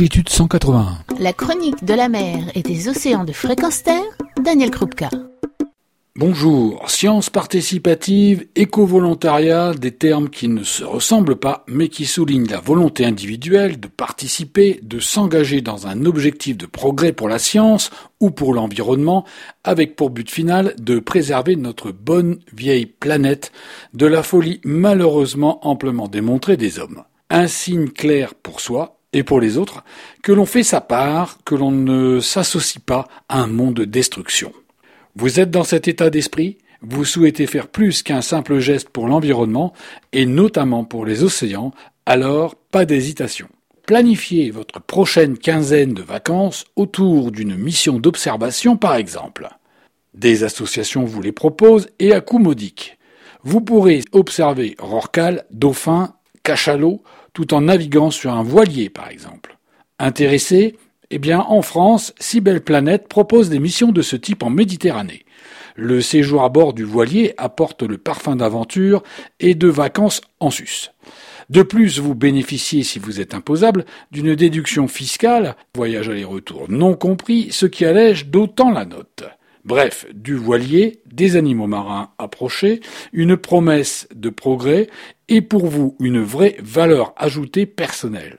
longitude 181. La chronique de la mer et des océans de fréquence terre, Daniel Krupka. Bonjour, science participative, éco-volontariat, des termes qui ne se ressemblent pas, mais qui soulignent la volonté individuelle de participer, de s'engager dans un objectif de progrès pour la science ou pour l'environnement, avec pour but final de préserver notre bonne vieille planète de la folie malheureusement amplement démontrée des hommes. Un signe clair pour soi et pour les autres, que l'on fait sa part, que l'on ne s'associe pas à un monde de destruction. Vous êtes dans cet état d'esprit Vous souhaitez faire plus qu'un simple geste pour l'environnement, et notamment pour les océans, alors pas d'hésitation. Planifiez votre prochaine quinzaine de vacances autour d'une mission d'observation par exemple. Des associations vous les proposent et à coût modique. Vous pourrez observer rorqual, dauphins, cachalots, tout en naviguant sur un voilier par exemple. Intéressé eh bien, en France, Si Belle Planète propose des missions de ce type en Méditerranée. Le séjour à bord du voilier apporte le parfum d'aventure et de vacances en sus. De plus, vous bénéficiez, si vous êtes imposable, d'une déduction fiscale, voyage aller-retour non compris, ce qui allège d'autant la note. Bref, du voilier, des animaux marins approchés, une promesse de progrès et pour vous une vraie valeur ajoutée personnelle.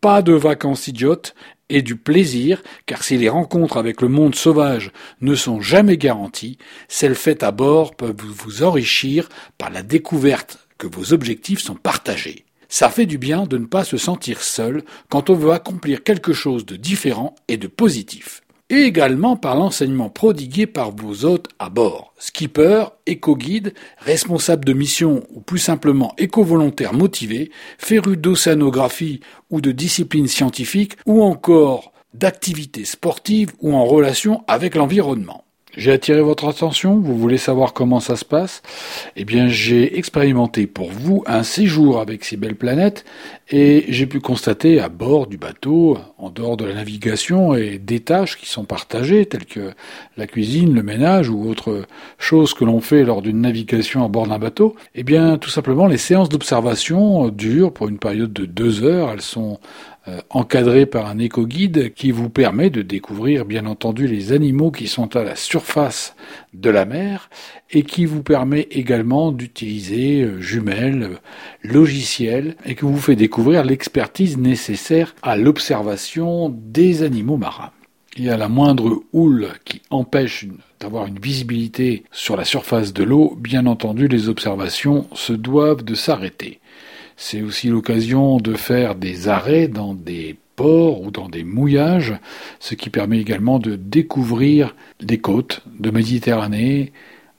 Pas de vacances idiotes et du plaisir, car si les rencontres avec le monde sauvage ne sont jamais garanties, celles faites à bord peuvent vous enrichir par la découverte que vos objectifs sont partagés. Ça fait du bien de ne pas se sentir seul quand on veut accomplir quelque chose de différent et de positif et également par l'enseignement prodigué par vos hôtes à bord, skipper, éco-guide, responsable de mission ou plus simplement éco-volontaire motivé, férus d'océanographie ou de discipline scientifique ou encore d'activités sportives ou en relation avec l'environnement. J'ai attiré votre attention, vous voulez savoir comment ça se passe? Eh bien, j'ai expérimenté pour vous un séjour avec ces belles planètes et j'ai pu constater à bord du bateau, en dehors de la navigation et des tâches qui sont partagées, telles que la cuisine, le ménage ou autre chose que l'on fait lors d'une navigation à bord d'un bateau, eh bien, tout simplement, les séances d'observation durent pour une période de deux heures. Elles sont encadré par un éco-guide qui vous permet de découvrir bien entendu les animaux qui sont à la surface de la mer et qui vous permet également d'utiliser euh, jumelles, logiciels et qui vous fait découvrir l'expertise nécessaire à l'observation des animaux marins. Il y a la moindre houle qui empêche d'avoir une visibilité sur la surface de l'eau, bien entendu les observations se doivent de s'arrêter. C'est aussi l'occasion de faire des arrêts dans des ports ou dans des mouillages, ce qui permet également de découvrir les côtes de Méditerranée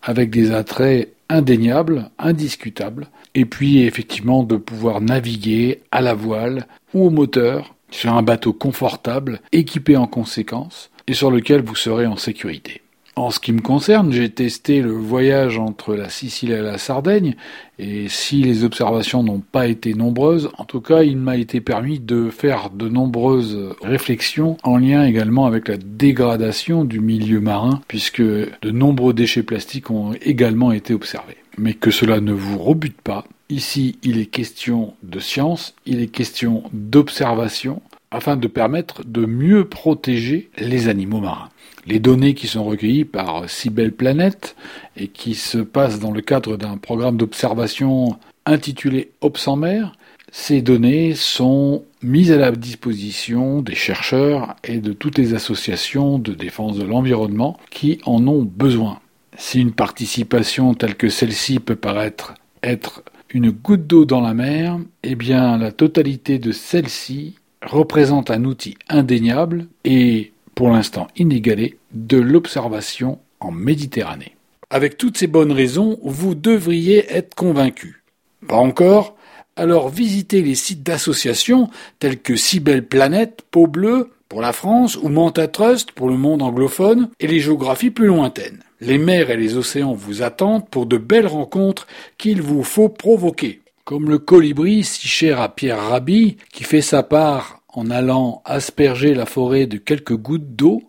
avec des attraits indéniables, indiscutables, et puis effectivement de pouvoir naviguer à la voile ou au moteur sur un bateau confortable, équipé en conséquence, et sur lequel vous serez en sécurité. En ce qui me concerne, j'ai testé le voyage entre la Sicile et la Sardaigne, et si les observations n'ont pas été nombreuses, en tout cas, il m'a été permis de faire de nombreuses réflexions en lien également avec la dégradation du milieu marin, puisque de nombreux déchets plastiques ont également été observés. Mais que cela ne vous rebute pas, ici il est question de science, il est question d'observation, afin de permettre de mieux protéger les animaux marins. Les données qui sont recueillies par Belle Planète et qui se passent dans le cadre d'un programme d'observation intitulé Ops en mer, ces données sont mises à la disposition des chercheurs et de toutes les associations de défense de l'environnement qui en ont besoin. Si une participation telle que celle-ci peut paraître être une goutte d'eau dans la mer, eh bien la totalité de celle-ci représente un outil indéniable et pour l'instant inégalé de l'observation en Méditerranée. Avec toutes ces bonnes raisons, vous devriez être convaincu. Pas encore Alors visitez les sites d'associations tels que Cybelle Planète, Peau Bleue pour la France ou Manta Trust pour le monde anglophone et les géographies plus lointaines. Les mers et les océans vous attendent pour de belles rencontres qu'il vous faut provoquer. Comme le colibri si cher à Pierre Rabhi qui fait sa part en allant asperger la forêt de quelques gouttes d'eau,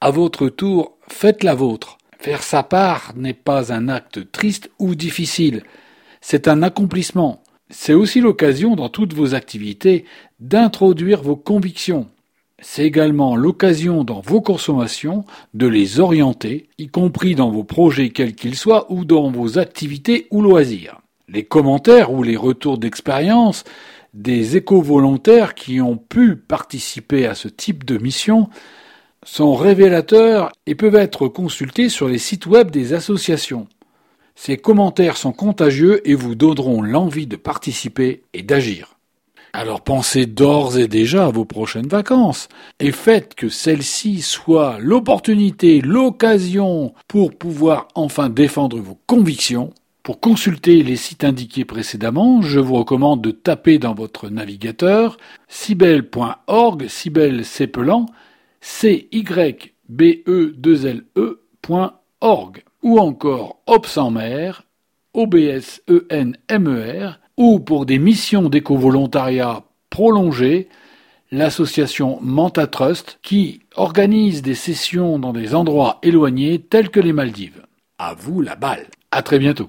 à votre tour, faites la vôtre. Faire sa part n'est pas un acte triste ou difficile, c'est un accomplissement. C'est aussi l'occasion dans toutes vos activités d'introduire vos convictions. C'est également l'occasion dans vos consommations de les orienter, y compris dans vos projets quels qu'ils soient ou dans vos activités ou loisirs. Les commentaires ou les retours d'expérience des éco-volontaires qui ont pu participer à ce type de mission sont révélateurs et peuvent être consultés sur les sites web des associations. Ces commentaires sont contagieux et vous donneront l'envie de participer et d'agir. Alors pensez d'ores et déjà à vos prochaines vacances et faites que celles-ci soient l'opportunité, l'occasion pour pouvoir enfin défendre vos convictions. Pour consulter les sites indiqués précédemment, je vous recommande de taper dans votre navigateur cybelle.org, cybelle s'épelant, c y b e 2 l eorg ou encore Ops en mer, e e ou pour des missions d'éco-volontariat prolongées, l'association Manta Trust qui organise des sessions dans des endroits éloignés tels que les Maldives. À vous la balle. À très bientôt.